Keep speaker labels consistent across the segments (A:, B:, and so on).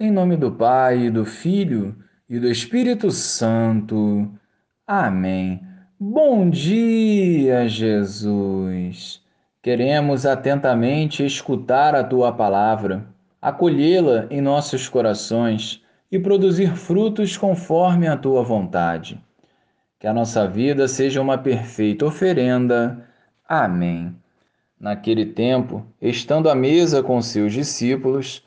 A: Em nome do Pai, do Filho e do Espírito Santo. Amém. Bom dia, Jesus. Queremos atentamente escutar a tua palavra, acolhê-la em nossos corações e produzir frutos conforme a tua vontade. Que a nossa vida seja uma perfeita oferenda. Amém. Naquele tempo, estando à mesa com seus discípulos,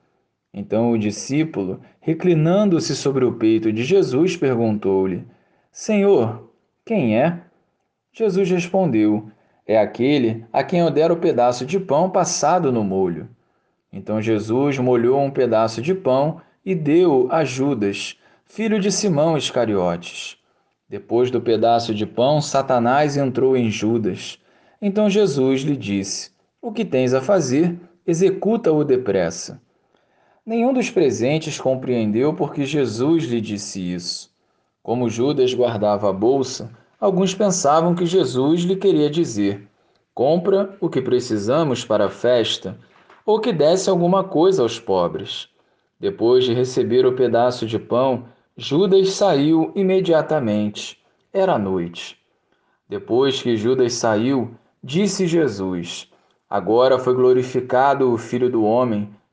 A: Então o discípulo, reclinando-se sobre o peito de Jesus, perguntou-lhe: Senhor, quem é? Jesus respondeu: É aquele a quem eu der o pedaço de pão passado no molho. Então Jesus molhou um pedaço de pão e deu a Judas, filho de Simão Iscariotes. Depois do pedaço de pão, Satanás entrou em Judas. Então Jesus lhe disse: O que tens a fazer, executa-o depressa. Nenhum dos presentes compreendeu porque Jesus lhe disse isso. Como Judas guardava a bolsa, alguns pensavam que Jesus lhe queria dizer: compra o que precisamos para a festa, ou que desse alguma coisa aos pobres. Depois de receber o pedaço de pão, Judas saiu imediatamente. Era noite. Depois que Judas saiu, disse Jesus: Agora foi glorificado o Filho do Homem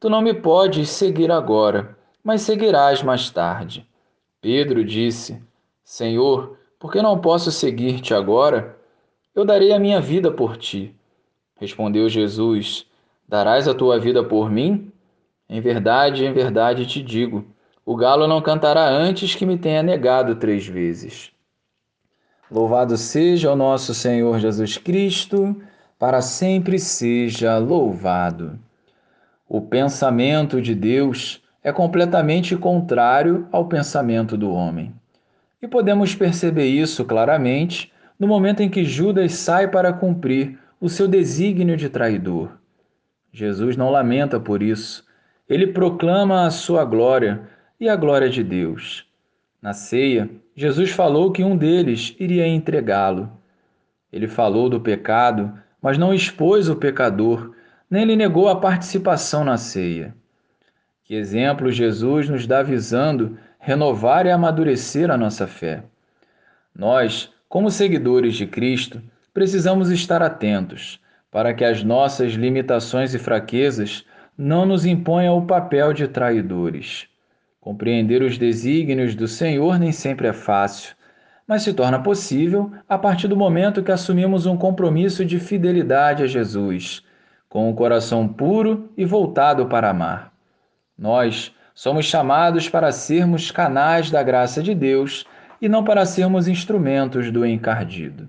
A: Tu não me podes seguir agora, mas seguirás mais tarde. Pedro disse: Senhor, por que não posso seguir-te agora? Eu darei a minha vida por ti. Respondeu Jesus: Darás a tua vida por mim? Em verdade, em verdade te digo: o galo não cantará antes que me tenha negado três vezes. Louvado seja o nosso Senhor Jesus Cristo, para sempre seja louvado. O pensamento de Deus é completamente contrário ao pensamento do homem. E podemos perceber isso claramente no momento em que Judas sai para cumprir o seu desígnio de traidor. Jesus não lamenta por isso. Ele proclama a sua glória e a glória de Deus. Na ceia, Jesus falou que um deles iria entregá-lo. Ele falou do pecado, mas não expôs o pecador nem lhe negou a participação na ceia. Que exemplo Jesus nos dá visando renovar e amadurecer a nossa fé. Nós, como seguidores de Cristo, precisamos estar atentos para que as nossas limitações e fraquezas não nos imponham o papel de traidores. Compreender os desígnios do Senhor nem sempre é fácil, mas se torna possível a partir do momento que assumimos um compromisso de fidelidade a Jesus com o coração puro e voltado para amar. Nós somos chamados para sermos canais da graça de Deus e não para sermos instrumentos do encardido.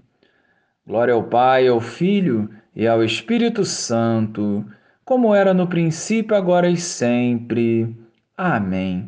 A: Glória ao Pai, ao Filho e ao Espírito Santo, como era no princípio, agora e sempre. Amém.